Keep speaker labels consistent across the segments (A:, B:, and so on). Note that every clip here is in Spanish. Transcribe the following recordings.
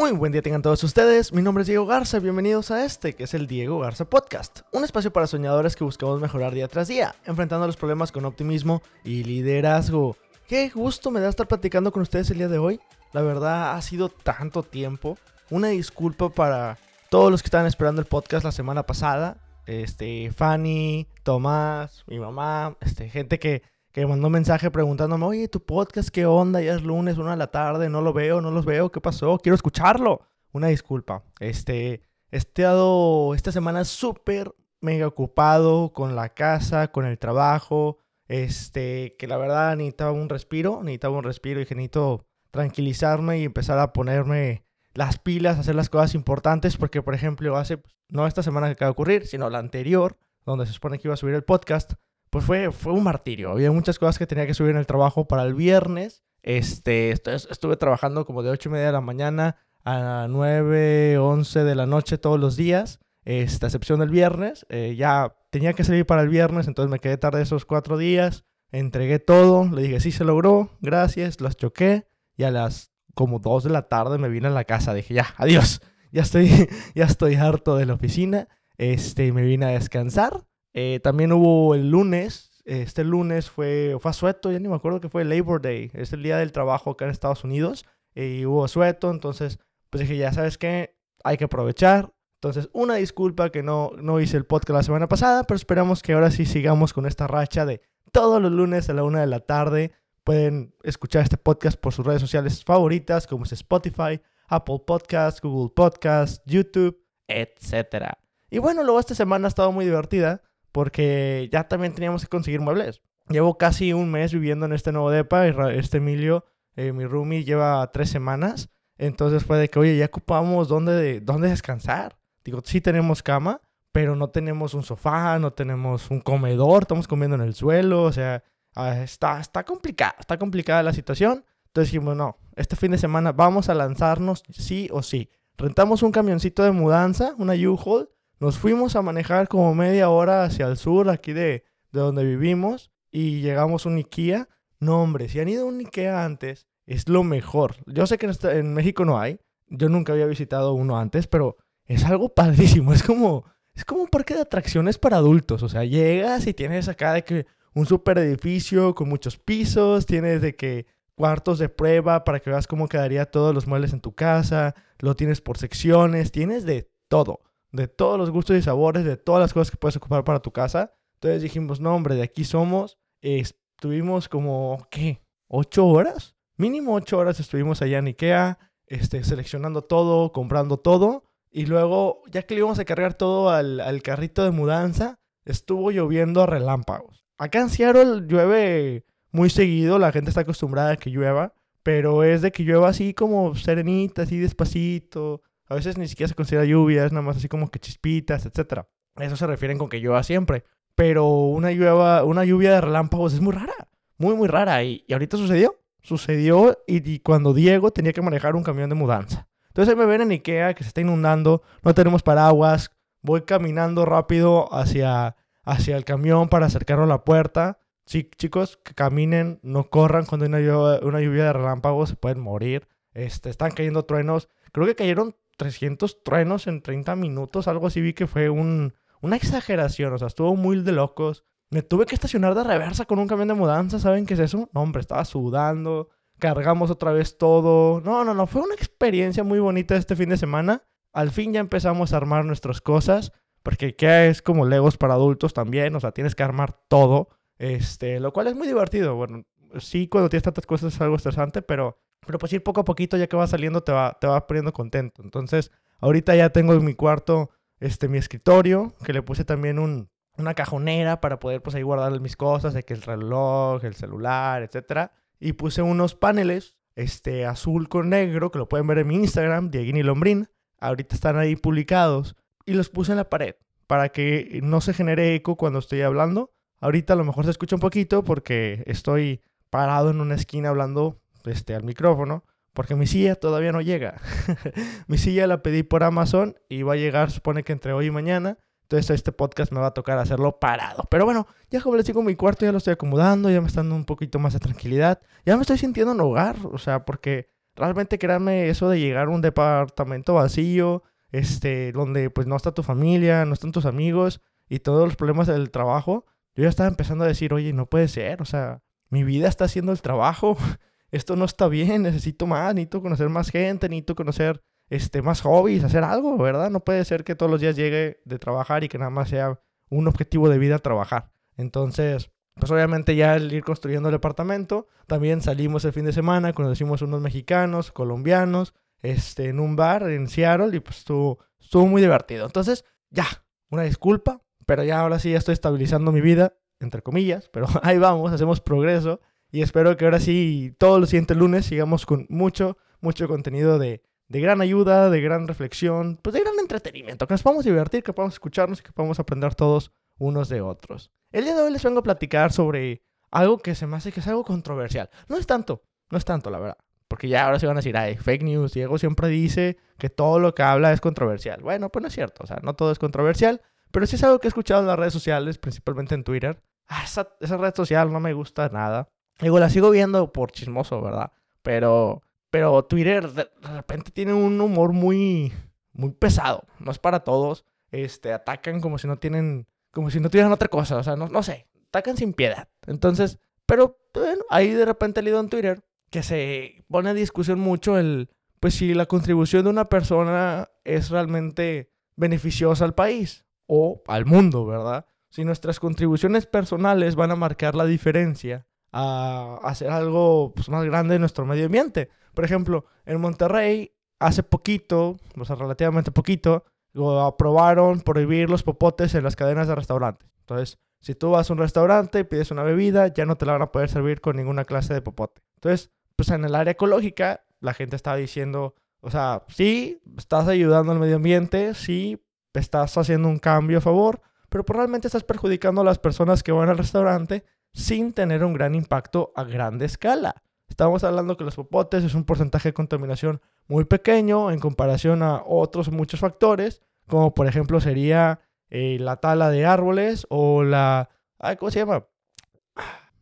A: Muy buen día tengan todos ustedes, mi nombre es Diego Garza, bienvenidos a este que es el Diego Garza Podcast, un espacio para soñadores que buscamos mejorar día tras día, enfrentando los problemas con optimismo y liderazgo. Qué gusto me da estar platicando con ustedes el día de hoy, la verdad ha sido tanto tiempo, una disculpa para todos los que estaban esperando el podcast la semana pasada, este, Fanny, Tomás, mi mamá, este, gente que que mandó un mensaje preguntándome, oye, tu podcast, ¿qué onda? Ya es lunes, una de la tarde, no lo veo, no los veo, ¿qué pasó? Quiero escucharlo. Una disculpa. Este, he estado esta semana súper mega ocupado con la casa, con el trabajo, este, que la verdad necesitaba un respiro, necesitaba un respiro y que necesito tranquilizarme y empezar a ponerme las pilas, hacer las cosas importantes, porque por ejemplo, hace, no esta semana que acaba de ocurrir, sino la anterior, donde se supone que iba a subir el podcast, pues fue, fue un martirio. Había muchas cosas que tenía que subir en el trabajo para el viernes. Este, estuve trabajando como de 8 y media de la mañana a 9, 11 de la noche todos los días, esta excepción del viernes. Eh, ya tenía que salir para el viernes, entonces me quedé tarde esos cuatro días. Entregué todo, le dije, sí se logró, gracias, las choqué. Y a las como 2 de la tarde me vine a la casa, dije, ya, adiós, ya estoy, ya estoy harto de la oficina. Este, me vine a descansar eh, también hubo el lunes, este lunes fue, fue asueto, ya ni me acuerdo que fue Labor Day, es el día del trabajo acá en Estados Unidos, y hubo asueto, entonces pues dije, ya sabes qué, hay que aprovechar. Entonces, una disculpa que no, no hice el podcast la semana pasada, pero esperamos que ahora sí sigamos con esta racha de todos los lunes a la una de la tarde. Pueden escuchar este podcast por sus redes sociales favoritas, como es Spotify, Apple Podcasts, Google Podcasts, YouTube, etc. Y bueno, luego esta semana ha estado muy divertida porque ya también teníamos que conseguir muebles. Llevo casi un mes viviendo en este nuevo depa y este Emilio, eh, mi roomie, lleva tres semanas. Entonces fue de que, oye, ya ocupamos dónde, dónde descansar. Digo, sí tenemos cama, pero no tenemos un sofá, no tenemos un comedor, estamos comiendo en el suelo, o sea, ah, está, está complicada, está complicada la situación. Entonces dijimos, no, este fin de semana vamos a lanzarnos sí o sí. Rentamos un camioncito de mudanza, una U-Haul, nos fuimos a manejar como media hora hacia el sur, aquí de, de donde vivimos, y llegamos a un IKEA. No, hombre, si han ido a un IKEA antes, es lo mejor. Yo sé que en, en México no hay, yo nunca había visitado uno antes, pero es algo padrísimo. Es como, es como un parque de atracciones para adultos. O sea, llegas y tienes acá de que un super edificio con muchos pisos, tienes de que cuartos de prueba para que veas cómo quedaría todos los muebles en tu casa, lo tienes por secciones, tienes de todo de todos los gustos y sabores, de todas las cosas que puedes ocupar para tu casa. Entonces dijimos, no, hombre, de aquí somos. estuvimos como, ¿qué? ¿Ocho horas? Mínimo ocho horas estuvimos allá en Ikea, este, seleccionando todo, comprando todo. Y luego, ya que le íbamos a cargar todo al, al carrito de mudanza, estuvo lloviendo a relámpagos. Acá en Seattle llueve muy seguido, la gente está acostumbrada a que llueva, pero es de que llueva así como serenita, así despacito, a veces ni siquiera se considera lluvia, es nada más así como que chispitas, etc. Eso se refieren con que llueva siempre. Pero una lluvia, una lluvia de relámpagos es muy rara. Muy, muy rara. Y, ahorita sucedió. Sucedió y, cuando Diego tenía que manejar un camión de mudanza. Entonces ahí me ven en Ikea que se está inundando, no tenemos paraguas, voy caminando rápido hacia, hacia el camión para acercarlo a la puerta. Chicos, que caminen, no corran cuando hay una lluvia, una lluvia de relámpagos, se pueden morir. Este, están cayendo truenos. Creo que cayeron 300 truenos en 30 minutos, algo así vi que fue un, una exageración, o sea, estuvo muy de locos. Me tuve que estacionar de reversa con un camión de mudanza, ¿saben qué es eso? No, hombre, estaba sudando, cargamos otra vez todo. No, no, no, fue una experiencia muy bonita este fin de semana. Al fin ya empezamos a armar nuestras cosas, porque que es como Legos para adultos también, o sea, tienes que armar todo, este, lo cual es muy divertido. Bueno, sí, cuando tienes tantas cosas es algo estresante, pero pero pues ir poco a poquito, ya que va saliendo, te va, te va poniendo contento. Entonces, ahorita ya tengo en mi cuarto este, mi escritorio, que le puse también un, una cajonera para poder pues ahí guardar mis cosas, que el reloj, el celular, etc. Y puse unos paneles, este, azul con negro, que lo pueden ver en mi Instagram, Dieguini Lombrin. Ahorita están ahí publicados. Y los puse en la pared, para que no se genere eco cuando estoy hablando. Ahorita a lo mejor se escucha un poquito porque estoy parado en una esquina hablando este, al micrófono, porque mi silla todavía no llega. mi silla la pedí por Amazon y va a llegar, supone que entre hoy y mañana. Entonces este podcast me va a tocar hacerlo parado. Pero bueno, ya como les digo, mi cuarto ya lo estoy acomodando, ya me está dando un poquito más de tranquilidad. Ya me estoy sintiendo en hogar, o sea, porque realmente créanme, eso de llegar a un departamento vacío, este, donde pues no está tu familia, no están tus amigos y todos los problemas del trabajo, yo ya estaba empezando a decir, oye, no puede ser, o sea, mi vida está haciendo el trabajo, esto no está bien, necesito más, necesito conocer más gente, necesito conocer este, más hobbies, hacer algo, ¿verdad? No puede ser que todos los días llegue de trabajar y que nada más sea un objetivo de vida trabajar. Entonces, pues obviamente ya al ir construyendo el departamento, también salimos el fin de semana, conocimos unos mexicanos, colombianos, este, en un bar en Seattle y pues estuvo, estuvo muy divertido. Entonces, ya, una disculpa, pero ya ahora sí ya estoy estabilizando mi vida, entre comillas, pero ahí vamos, hacemos progreso y espero que ahora sí todos los siguientes lunes sigamos con mucho, mucho contenido de, de gran ayuda, de gran reflexión, pues de gran entretenimiento, que nos podamos divertir, que podamos escucharnos y que podamos aprender todos unos de otros. El día de hoy les vengo a platicar sobre algo que se me hace que es algo controversial. No es tanto, no es tanto, la verdad. Porque ya ahora se van a decir, ay, fake news. Diego siempre dice que todo lo que habla es controversial. Bueno, pues no es cierto. O sea, no todo es controversial. Pero sí es algo que he escuchado en las redes sociales, principalmente en Twitter. Ah, esa, esa red social no me gusta nada. Digo, la sigo viendo por chismoso, ¿verdad? Pero, pero Twitter de repente tiene un humor muy, muy pesado. No es para todos. Este, atacan como si no tienen como si no tuvieran otra cosa, o sea, no, no sé, atacan sin piedad. Entonces, pero bueno, ahí de repente he leído en Twitter que se pone a discusión mucho el, pues si la contribución de una persona es realmente beneficiosa al país o al mundo, ¿verdad? Si nuestras contribuciones personales van a marcar la diferencia a hacer algo pues, más grande en nuestro medio ambiente. Por ejemplo, en Monterrey, hace poquito, o sea, relativamente poquito, aprobaron prohibir los popotes en las cadenas de restaurantes. Entonces, si tú vas a un restaurante y pides una bebida, ya no te la van a poder servir con ninguna clase de popote. Entonces, pues en el área ecológica, la gente estaba diciendo, o sea, sí, estás ayudando al medio ambiente, sí, estás haciendo un cambio a favor, pero probablemente estás perjudicando a las personas que van al restaurante sin tener un gran impacto a grande escala. Estamos hablando que los popotes es un porcentaje de contaminación muy pequeño en comparación a otros muchos factores, como por ejemplo sería eh, la tala de árboles o la... ¿Cómo se llama?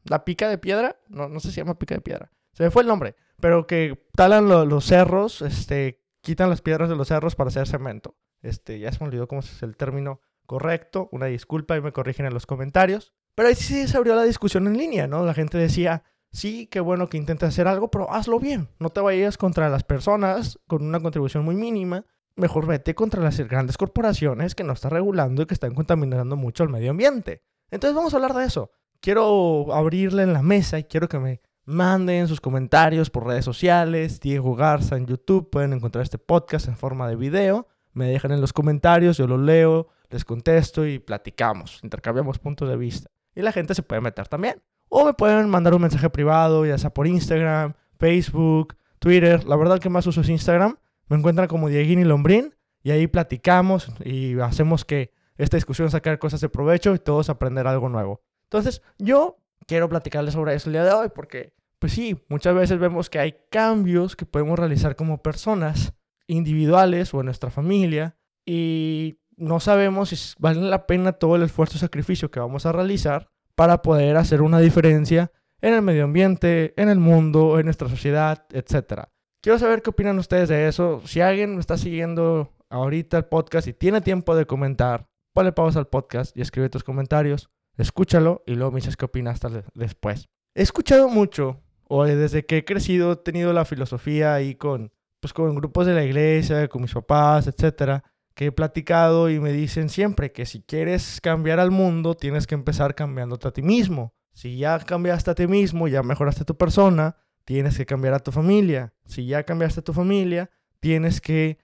A: La pica de piedra. No, no sé si se llama pica de piedra. Se me fue el nombre. Pero que talan los cerros, este, quitan las piedras de los cerros para hacer cemento. Este, ya se me olvidó cómo es el término correcto. Una disculpa y me corrigen en los comentarios. Pero ahí sí se abrió la discusión en línea, ¿no? La gente decía, sí, qué bueno que intentes hacer algo, pero hazlo bien. No te vayas contra las personas con una contribución muy mínima. Mejor vete contra las grandes corporaciones que no están regulando y que están contaminando mucho el medio ambiente. Entonces vamos a hablar de eso. Quiero abrirle en la mesa y quiero que me manden sus comentarios por redes sociales. Diego Garza en YouTube. Pueden encontrar este podcast en forma de video. Me dejan en los comentarios, yo lo leo, les contesto y platicamos. Intercambiamos puntos de vista. Y la gente se puede meter también. O me pueden mandar un mensaje privado, ya sea por Instagram, Facebook, Twitter. La verdad que más uso es Instagram. Me encuentran como Dieguini Lombrín y ahí platicamos y hacemos que esta discusión sacar cosas de provecho y todos aprender algo nuevo. Entonces, yo quiero platicarles sobre eso el día de hoy porque, pues sí, muchas veces vemos que hay cambios que podemos realizar como personas individuales o en nuestra familia y no sabemos si vale la pena todo el esfuerzo y sacrificio que vamos a realizar para poder hacer una diferencia en el medio ambiente, en el mundo, en nuestra sociedad, etc. Quiero saber qué opinan ustedes de eso. Si alguien me está siguiendo ahorita el podcast y tiene tiempo de comentar, ponle pausa al podcast y escribe tus comentarios, escúchalo y luego me dices qué opinas después. He escuchado mucho, o desde que he crecido he tenido la filosofía ahí con, pues con grupos de la iglesia, con mis papás, etcétera, que he platicado y me dicen siempre que si quieres cambiar al mundo, tienes que empezar cambiándote a ti mismo. Si ya cambiaste a ti mismo, ya mejoraste tu persona, tienes que cambiar a tu familia. Si ya cambiaste a tu familia, tienes que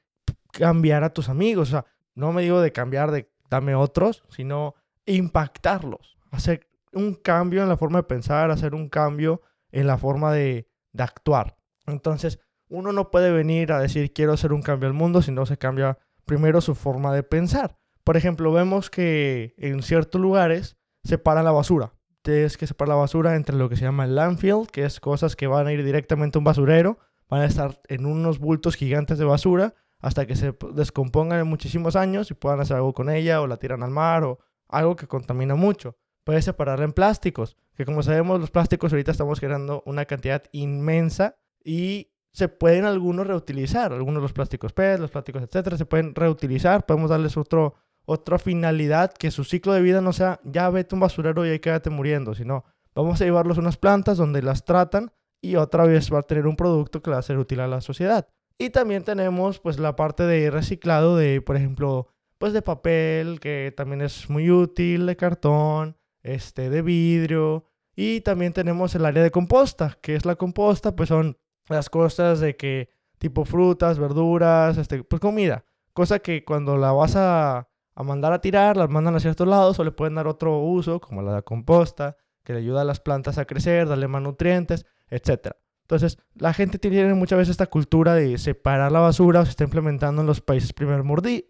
A: cambiar a tus amigos. O sea, no me digo de cambiar de dame otros, sino impactarlos. Hacer un cambio en la forma de pensar, hacer un cambio en la forma de, de actuar. Entonces, uno no puede venir a decir quiero hacer un cambio al mundo si no se cambia primero su forma de pensar. Por ejemplo, vemos que en ciertos lugares separan la basura. Tienes que separar la basura entre lo que se llama el landfill, que es cosas que van a ir directamente a un basurero, van a estar en unos bultos gigantes de basura hasta que se descompongan en muchísimos años y puedan hacer algo con ella o la tiran al mar o algo que contamina mucho. Puedes separarla en plásticos, que como sabemos los plásticos ahorita estamos generando una cantidad inmensa y se pueden algunos reutilizar. Algunos de los plásticos PET, los plásticos, etcétera, se pueden reutilizar. Podemos darles otro, otra finalidad, que su ciclo de vida no sea ya vete un basurero y ahí quédate muriendo, sino vamos a llevarlos a unas plantas donde las tratan y otra vez va a tener un producto que va a ser útil a la sociedad. Y también tenemos pues la parte de reciclado de, por ejemplo, pues de papel, que también es muy útil, de cartón, este, de vidrio. Y también tenemos el área de composta, que es la composta, pues son las cosas de que tipo frutas, verduras, este, pues comida. Cosa que cuando la vas a, a mandar a tirar, las mandan a ciertos lados o le pueden dar otro uso, como la de composta, que le ayuda a las plantas a crecer, darle más nutrientes, etc. Entonces, la gente tiene muchas veces esta cultura de separar la basura o se está implementando en los países primer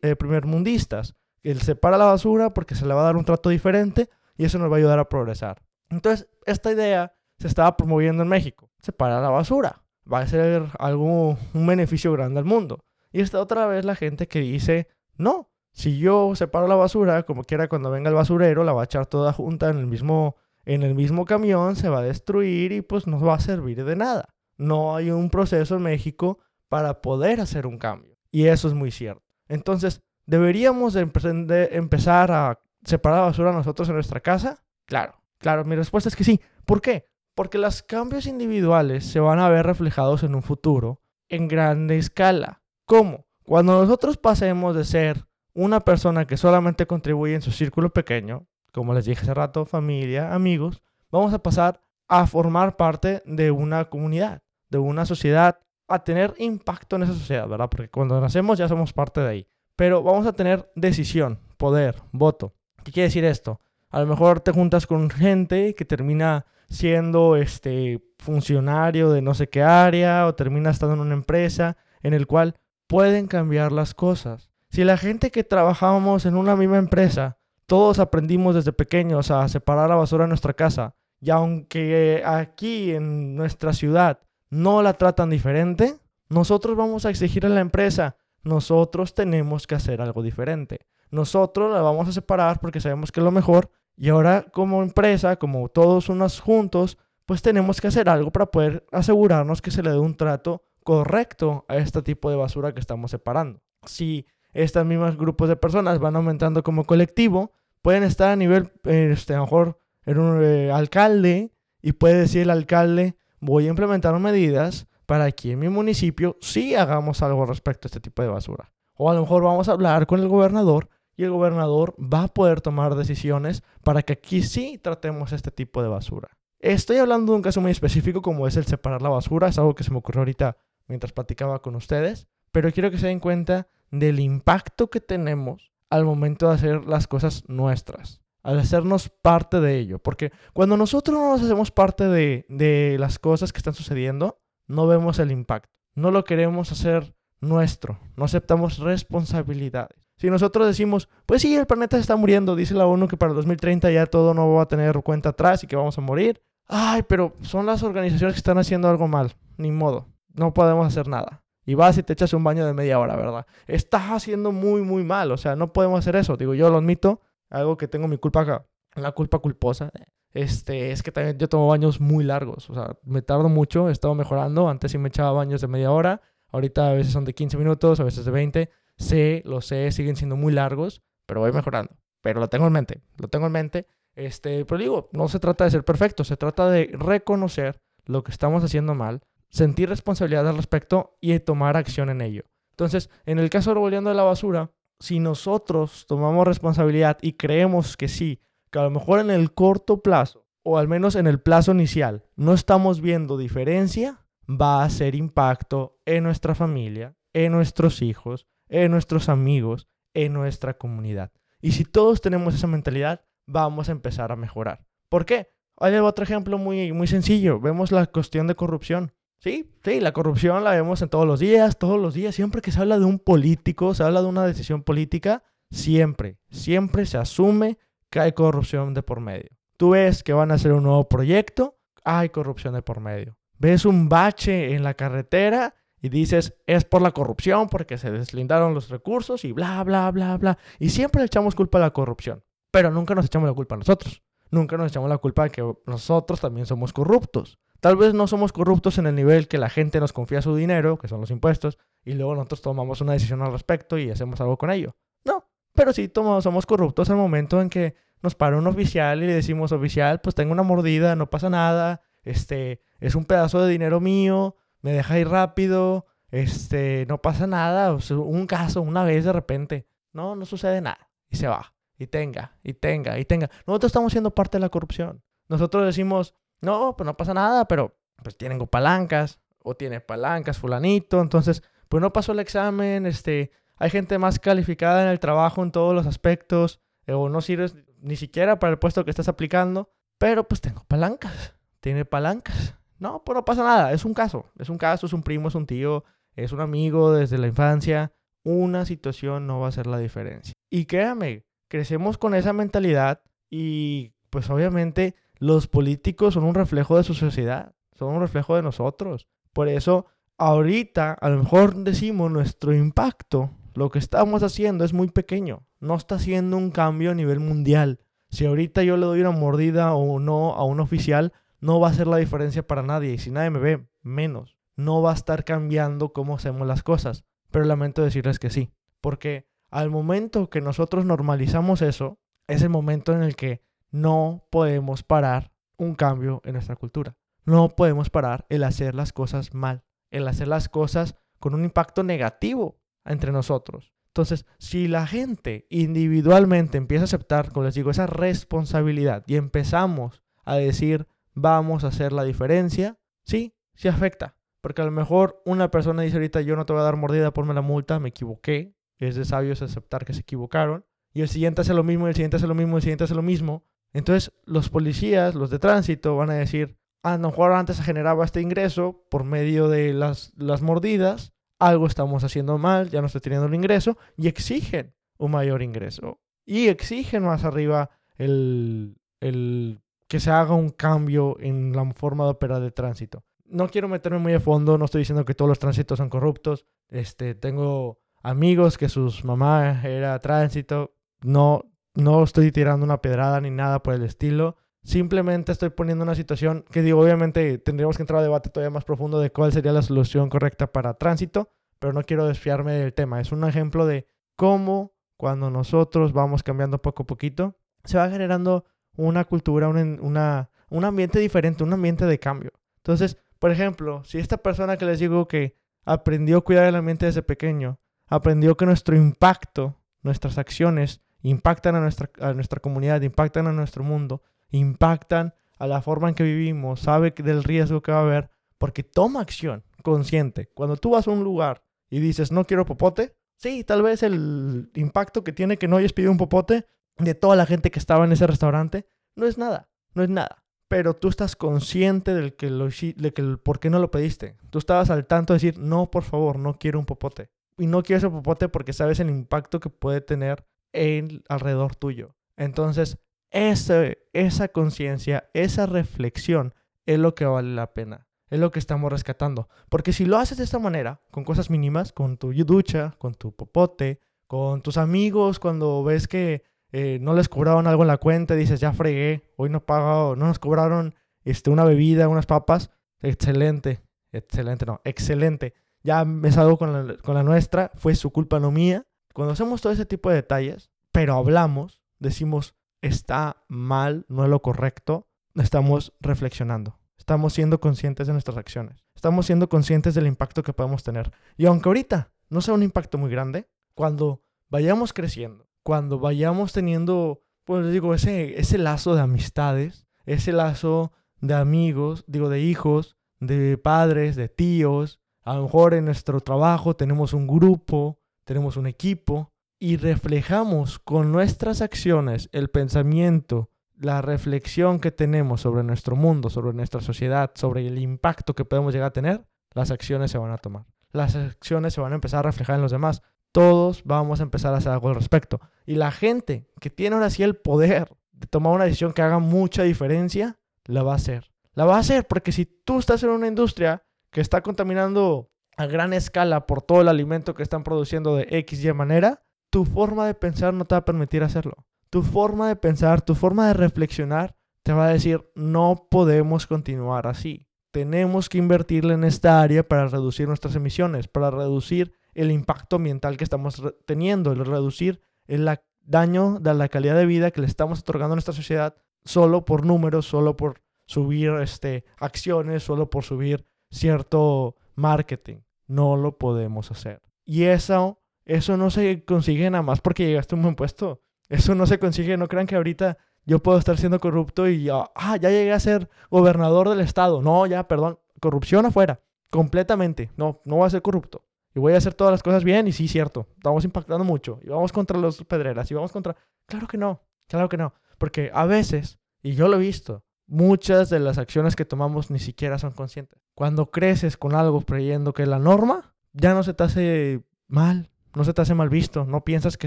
A: eh, primermundistas. Él separa la basura porque se le va a dar un trato diferente y eso nos va a ayudar a progresar. Entonces, esta idea se estaba promoviendo en México. Separar la basura. Va a ser algo, un beneficio grande al mundo. Y está otra vez la gente que dice, no, si yo separo la basura, como quiera cuando venga el basurero, la va a echar toda junta en el mismo, en el mismo camión, se va a destruir y pues no va a servir de nada. No hay un proceso en México para poder hacer un cambio. Y eso es muy cierto. Entonces, ¿deberíamos empezar a separar la basura nosotros en nuestra casa? Claro, claro, mi respuesta es que sí. ¿Por qué? Porque los cambios individuales se van a ver reflejados en un futuro en grande escala. ¿Cómo? Cuando nosotros pasemos de ser una persona que solamente contribuye en su círculo pequeño, como les dije hace rato, familia, amigos, vamos a pasar a formar parte de una comunidad, de una sociedad, a tener impacto en esa sociedad, ¿verdad? Porque cuando nacemos ya somos parte de ahí. Pero vamos a tener decisión, poder, voto. ¿Qué quiere decir esto? A lo mejor te juntas con gente que termina siendo este funcionario de no sé qué área o termina estando en una empresa en el cual pueden cambiar las cosas. Si la gente que trabajábamos en una misma empresa, todos aprendimos desde pequeños a separar la basura en nuestra casa, y aunque aquí en nuestra ciudad no la tratan diferente, nosotros vamos a exigir a la empresa, nosotros tenemos que hacer algo diferente. Nosotros la vamos a separar porque sabemos que lo mejor y ahora como empresa, como todos unos juntos, pues tenemos que hacer algo para poder asegurarnos que se le dé un trato correcto a este tipo de basura que estamos separando. Si estos mismos grupos de personas van aumentando como colectivo, pueden estar a nivel, este, a lo mejor, en un eh, alcalde y puede decir el alcalde, voy a implementar medidas para que en mi municipio sí hagamos algo respecto a este tipo de basura. O a lo mejor vamos a hablar con el gobernador y el gobernador va a poder tomar decisiones para que aquí sí tratemos este tipo de basura. Estoy hablando de un caso muy específico como es el separar la basura, es algo que se me ocurrió ahorita mientras platicaba con ustedes, pero quiero que se den cuenta del impacto que tenemos al momento de hacer las cosas nuestras, al hacernos parte de ello, porque cuando nosotros no nos hacemos parte de, las cosas que están sucediendo, no vemos el impacto, no lo queremos hacer nuestro, no aceptamos responsabilidades. Si nosotros decimos, pues sí, el planeta se está muriendo, dice la ONU que para el 2030 ya todo no va a tener cuenta atrás y que vamos a morir. Ay, pero son las organizaciones que están haciendo algo mal. Ni modo, no podemos hacer nada. Y vas y te echas un baño de media hora, ¿verdad? Estás haciendo muy, muy mal. O sea, no podemos hacer eso. Digo, yo lo admito. Algo que tengo mi culpa acá. La culpa culposa. Este, es que también yo tomo baños muy largos. O sea, me tardo mucho. He estado mejorando. Antes sí me echaba baños de media hora. Ahorita a veces son de 15 minutos, a veces de 20. Sé, lo sé, siguen siendo muy largos, pero voy mejorando. Pero lo tengo en mente, lo tengo en mente. Este, pero digo, no se trata de ser perfecto, se trata de reconocer lo que estamos haciendo mal, sentir responsabilidad al respecto y tomar acción en ello. Entonces, en el caso de volviendo de la basura, si nosotros tomamos responsabilidad y creemos que sí, que a lo mejor en el corto plazo, o al menos en el plazo inicial, no estamos viendo diferencia, va a ser impacto en nuestra familia, en nuestros hijos, en nuestros amigos, en nuestra comunidad. Y si todos tenemos esa mentalidad, vamos a empezar a mejorar. ¿Por qué? Hay otro ejemplo muy, muy sencillo. Vemos la cuestión de corrupción. Sí, sí, la corrupción la vemos en todos los días, todos los días. Siempre que se habla de un político, se habla de una decisión política, siempre, siempre se asume que hay corrupción de por medio. Tú ves que van a hacer un nuevo proyecto, hay corrupción de por medio. Ves un bache en la carretera y dices, es por la corrupción, porque se deslindaron los recursos y bla, bla, bla, bla. Y siempre le echamos culpa a la corrupción, pero nunca nos echamos la culpa a nosotros. Nunca nos echamos la culpa de que nosotros también somos corruptos. Tal vez no somos corruptos en el nivel que la gente nos confía su dinero, que son los impuestos, y luego nosotros tomamos una decisión al respecto y hacemos algo con ello. No, pero sí tomamos, somos corruptos al momento en que nos para un oficial y le decimos, oficial, pues tengo una mordida, no pasa nada, este, es un pedazo de dinero mío, me deja ir rápido, este, no pasa nada, un caso, una vez de repente, no, no sucede nada, y se va, y tenga, y tenga, y tenga. Nosotros estamos siendo parte de la corrupción. Nosotros decimos, no, pues no pasa nada, pero pues tienen palancas, o tiene palancas fulanito, entonces, pues no pasó el examen, este, hay gente más calificada en el trabajo en todos los aspectos, eh, o no sirves ni siquiera para el puesto que estás aplicando, pero pues tengo palancas, tiene palancas. No, pues no pasa nada, es un caso, es un caso, es un primo, es un tío, es un amigo desde la infancia. Una situación no va a ser la diferencia. Y créame, crecemos con esa mentalidad y pues obviamente los políticos son un reflejo de su sociedad, son un reflejo de nosotros. Por eso, ahorita a lo mejor decimos nuestro impacto, lo que estamos haciendo es muy pequeño, no está haciendo un cambio a nivel mundial. Si ahorita yo le doy una mordida o no a un oficial, no va a hacer la diferencia para nadie. Y si nadie me ve, menos. No va a estar cambiando cómo hacemos las cosas. Pero lamento decirles que sí. Porque al momento que nosotros normalizamos eso, es el momento en el que no podemos parar un cambio en nuestra cultura. No podemos parar el hacer las cosas mal, el hacer las cosas con un impacto negativo entre nosotros. Entonces, si la gente individualmente empieza a aceptar, como les digo, esa responsabilidad y empezamos a decir, vamos a hacer la diferencia, sí, sí afecta. Porque a lo mejor una persona dice ahorita, yo no te voy a dar mordida, ponme la multa, me equivoqué. Es de sabios aceptar que se equivocaron. Y el siguiente hace lo mismo, y el siguiente hace lo mismo, el siguiente hace lo mismo. Entonces los policías, los de tránsito, van a decir, a lo mejor antes se generaba este ingreso por medio de las, las mordidas, algo estamos haciendo mal, ya no estoy teniendo el ingreso, y exigen un mayor ingreso. Y exigen más arriba el, el que se haga un cambio en la forma de operar de tránsito. No quiero meterme muy a fondo, no estoy diciendo que todos los tránsitos son corruptos. Este, tengo amigos que sus mamá era tránsito. No, no estoy tirando una pedrada ni nada por el estilo. Simplemente estoy poniendo una situación que digo, obviamente tendríamos que entrar a debate todavía más profundo de cuál sería la solución correcta para tránsito, pero no quiero desfiarme del tema. Es un ejemplo de cómo cuando nosotros vamos cambiando poco a poquito, se va generando una cultura, una, un ambiente diferente, un ambiente de cambio. Entonces, por ejemplo, si esta persona que les digo que aprendió a cuidar el ambiente desde pequeño, aprendió que nuestro impacto, nuestras acciones, impactan a nuestra, a nuestra comunidad, impactan a nuestro mundo, impactan a la forma en que vivimos, sabe del riesgo que va a haber, porque toma acción consciente. Cuando tú vas a un lugar y dices, no quiero popote, sí, tal vez el impacto que tiene que no hayas pedido un popote de toda la gente que estaba en ese restaurante, no es nada, no es nada. Pero tú estás consciente del que lo, de que por qué no lo pediste. Tú estabas al tanto de decir, no, por favor, no quiero un popote. Y no quiero ese popote porque sabes el impacto que puede tener en, alrededor tuyo. Entonces, ese, esa conciencia, esa reflexión es lo que vale la pena. Es lo que estamos rescatando. Porque si lo haces de esta manera, con cosas mínimas, con tu ducha, con tu popote, con tus amigos, cuando ves que eh, no les cobraron algo en la cuenta, dices, ya fregué, hoy no pagado, no nos cobraron este, una bebida, unas papas, excelente, excelente, no, excelente. Ya me salgo con la, con la nuestra, fue su culpa, no mía. Cuando hacemos todo ese tipo de detalles, pero hablamos, decimos, está mal, no es lo correcto, estamos reflexionando. Estamos siendo conscientes de nuestras acciones. Estamos siendo conscientes del impacto que podemos tener. Y aunque ahorita no sea un impacto muy grande, cuando vayamos creciendo, cuando vayamos teniendo, pues digo, ese, ese lazo de amistades, ese lazo de amigos, digo, de hijos, de padres, de tíos, a lo mejor en nuestro trabajo tenemos un grupo, tenemos un equipo y reflejamos con nuestras acciones el pensamiento, la reflexión que tenemos sobre nuestro mundo, sobre nuestra sociedad, sobre el impacto que podemos llegar a tener, las acciones se van a tomar. Las acciones se van a empezar a reflejar en los demás todos vamos a empezar a hacer algo al respecto. Y la gente que tiene ahora sí el poder de tomar una decisión que haga mucha diferencia, la va a hacer. La va a hacer porque si tú estás en una industria que está contaminando a gran escala por todo el alimento que están produciendo de X y manera, tu forma de pensar no te va a permitir hacerlo. Tu forma de pensar, tu forma de reflexionar te va a decir, no podemos continuar así. tenemos que invertirle en esta área para reducir nuestras emisiones, para reducir el impacto ambiental que estamos teniendo, el reducir el daño de la calidad de vida que le estamos otorgando a nuestra sociedad solo por números, solo por subir este, acciones, solo por subir cierto marketing. No lo podemos hacer. Y eso, eso no se consigue nada más porque llegaste a un buen puesto. Eso no se consigue, no crean que ahorita yo puedo estar siendo corrupto y ah, ya llegué a ser gobernador del estado. No, ya, perdón, corrupción afuera, completamente. No, no voy a ser corrupto. Y voy a hacer todas las cosas bien y sí, cierto, estamos impactando mucho. Y vamos contra los pedreras y vamos contra... Claro que no, claro que no. Porque a veces, y yo lo he visto, muchas de las acciones que tomamos ni siquiera son conscientes. Cuando creces con algo creyendo que la norma, ya no se te hace mal, no se te hace mal visto, no piensas que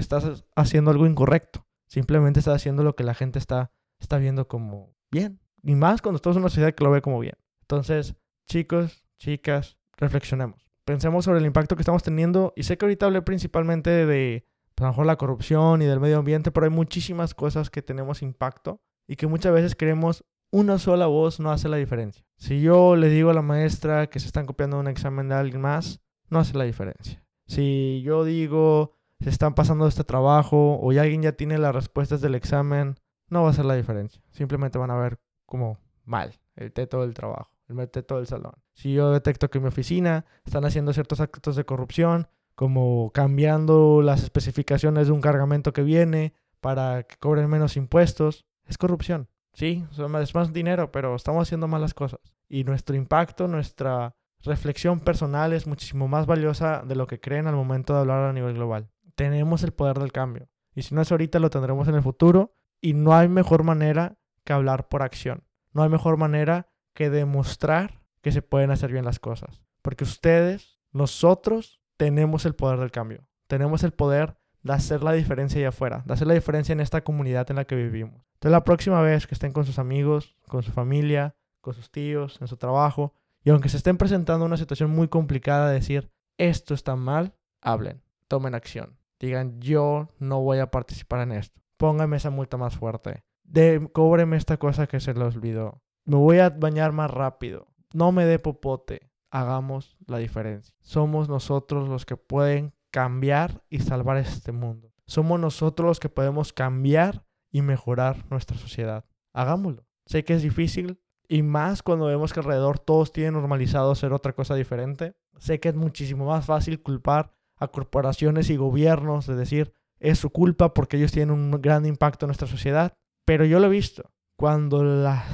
A: estás haciendo algo incorrecto. Simplemente estás haciendo lo que la gente está, está viendo como bien. Y más cuando estamos en una sociedad que lo ve como bien. Entonces, chicos, chicas, reflexionemos. Pensemos sobre el impacto que estamos teniendo. Y sé que ahorita hablé principalmente de, pues, mejor, la corrupción y del medio ambiente, pero hay muchísimas cosas que tenemos impacto y que muchas veces creemos una sola voz no hace la diferencia. Si yo le digo a la maestra que se están copiando un examen de alguien más, no hace la diferencia. Si yo digo se están pasando este trabajo o ya alguien ya tiene las respuestas del examen, no va a hacer la diferencia. Simplemente van a ver como mal el teto del trabajo, el teto del salón. Si yo detecto que en mi oficina están haciendo ciertos actos de corrupción, como cambiando las especificaciones de un cargamento que viene para que cobren menos impuestos, es corrupción. Sí, es más dinero, pero estamos haciendo malas cosas. Y nuestro impacto, nuestra reflexión personal es muchísimo más valiosa de lo que creen al momento de hablar a nivel global tenemos el poder del cambio. Y si no es ahorita, lo tendremos en el futuro. Y no hay mejor manera que hablar por acción. No hay mejor manera que demostrar que se pueden hacer bien las cosas. Porque ustedes, nosotros, tenemos el poder del cambio. Tenemos el poder de hacer la diferencia allá afuera, de hacer la diferencia en esta comunidad en la que vivimos. Entonces la próxima vez que estén con sus amigos, con su familia, con sus tíos, en su trabajo, y aunque se estén presentando una situación muy complicada, decir, esto está mal, hablen, tomen acción digan, yo no voy a participar en esto. Póngame esa multa más fuerte. De, cóbreme esta cosa que se le olvidó. Me voy a bañar más rápido. No me dé popote. Hagamos la diferencia. Somos nosotros los que pueden cambiar y salvar este mundo. Somos nosotros los que podemos cambiar y mejorar nuestra sociedad. Hagámoslo. Sé que es difícil y más cuando vemos que alrededor todos tienen normalizado hacer otra cosa diferente. Sé que es muchísimo más fácil culpar a corporaciones y gobiernos de decir es su culpa porque ellos tienen un gran impacto en nuestra sociedad. Pero yo lo he visto. Cuando, la,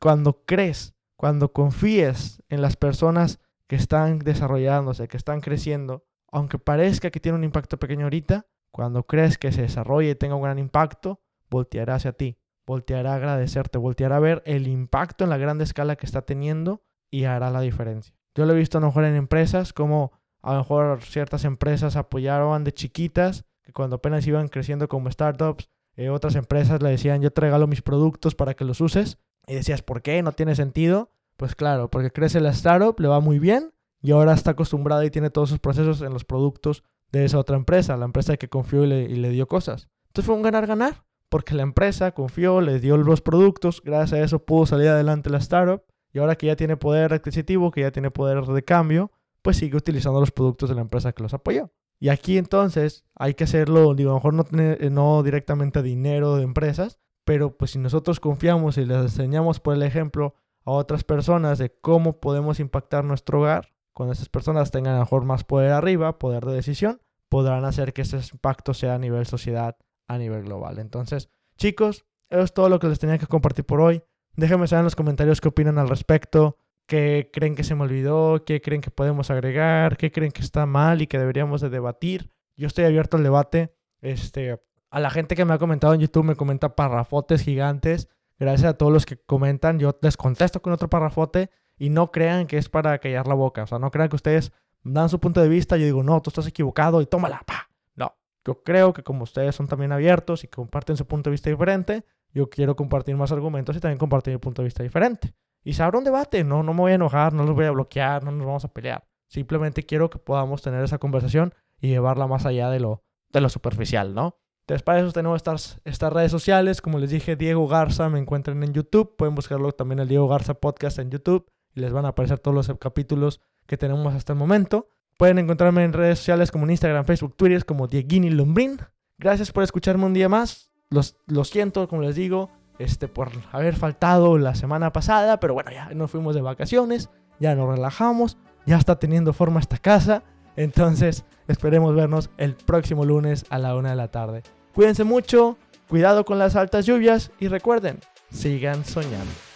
A: cuando crees, cuando confíes en las personas que están desarrollándose, que están creciendo, aunque parezca que tiene un impacto pequeño ahorita, cuando crees que se desarrolle y tenga un gran impacto, volteará hacia ti, volteará a agradecerte, volteará a ver el impacto en la gran escala que está teniendo y hará la diferencia. Yo lo he visto a lo mejor en empresas como a lo mejor ciertas empresas apoyaban de chiquitas, que cuando apenas iban creciendo como startups, eh, otras empresas le decían, yo te regalo mis productos para que los uses. Y decías, ¿por qué? No tiene sentido. Pues claro, porque crece la startup, le va muy bien y ahora está acostumbrada y tiene todos sus procesos en los productos de esa otra empresa, la empresa que confió y le, dio cosas. Entonces fue un ganar-ganar, porque la empresa confió, le dio los productos, gracias a eso pudo salir adelante la startup y ahora que ya tiene poder adquisitivo, que ya tiene poder de cambio, pues sigue utilizando los productos de la empresa que los apoyó. Y aquí entonces hay que hacerlo, digo, a lo mejor no, eh, no directamente dinero de empresas, pero pues si nosotros confiamos y les enseñamos por el ejemplo a otras personas de cómo podemos impactar nuestro hogar, cuando esas personas tengan mejor más poder arriba, poder de decisión, podrán hacer que ese impacto sea a nivel sociedad, a nivel global. Entonces, chicos, eso es todo lo que les tenía que compartir por hoy. Déjenme saber en los comentarios qué opinan al respecto qué creen que se me olvidó, qué creen que podemos agregar, qué creen que está mal y que deberíamos de debatir. Yo estoy abierto al debate. Este, a la gente que me ha comentado en YouTube me comenta parrafotes gigantes. Gracias a todos los que comentan, yo les contesto con otro parrafote y no crean que es para callar la boca. O sea, no crean que ustedes dan su punto de vista. Yo digo, no, tú estás equivocado y tómala, pa. No, yo creo que como ustedes son también abiertos y comparten su punto de vista diferente, yo quiero compartir más argumentos y también compartir mi punto de vista diferente y se abre un debate. No, no me voy a enojar, no los voy a bloquear, no nos vamos a pelear. Simplemente quiero que podamos tener esa conversación y llevarla más allá de lo, de lo superficial, ¿no? Entonces, para eso tenemos estas, estas redes sociales. Como les dije, Diego Garza me encuentran en YouTube. Pueden buscarlo también el Diego Garza Podcast en YouTube. y les van a aparecer todos los capítulos que tenemos hasta el momento. Pueden encontrarme en redes sociales como en Instagram, Facebook, Twitter como Dieguini Lombrin. Gracias por escucharme un día más. Los, lo siento, como les digo, este, por haber faltado la semana pasada, pero bueno, ya nos fuimos de vacaciones, ya nos relajamos, ya está teniendo forma esta casa. Entonces, esperemos vernos el próximo lunes a la una de la tarde. Cuídense mucho, cuidado con las altas lluvias y recuerden, sigan soñando.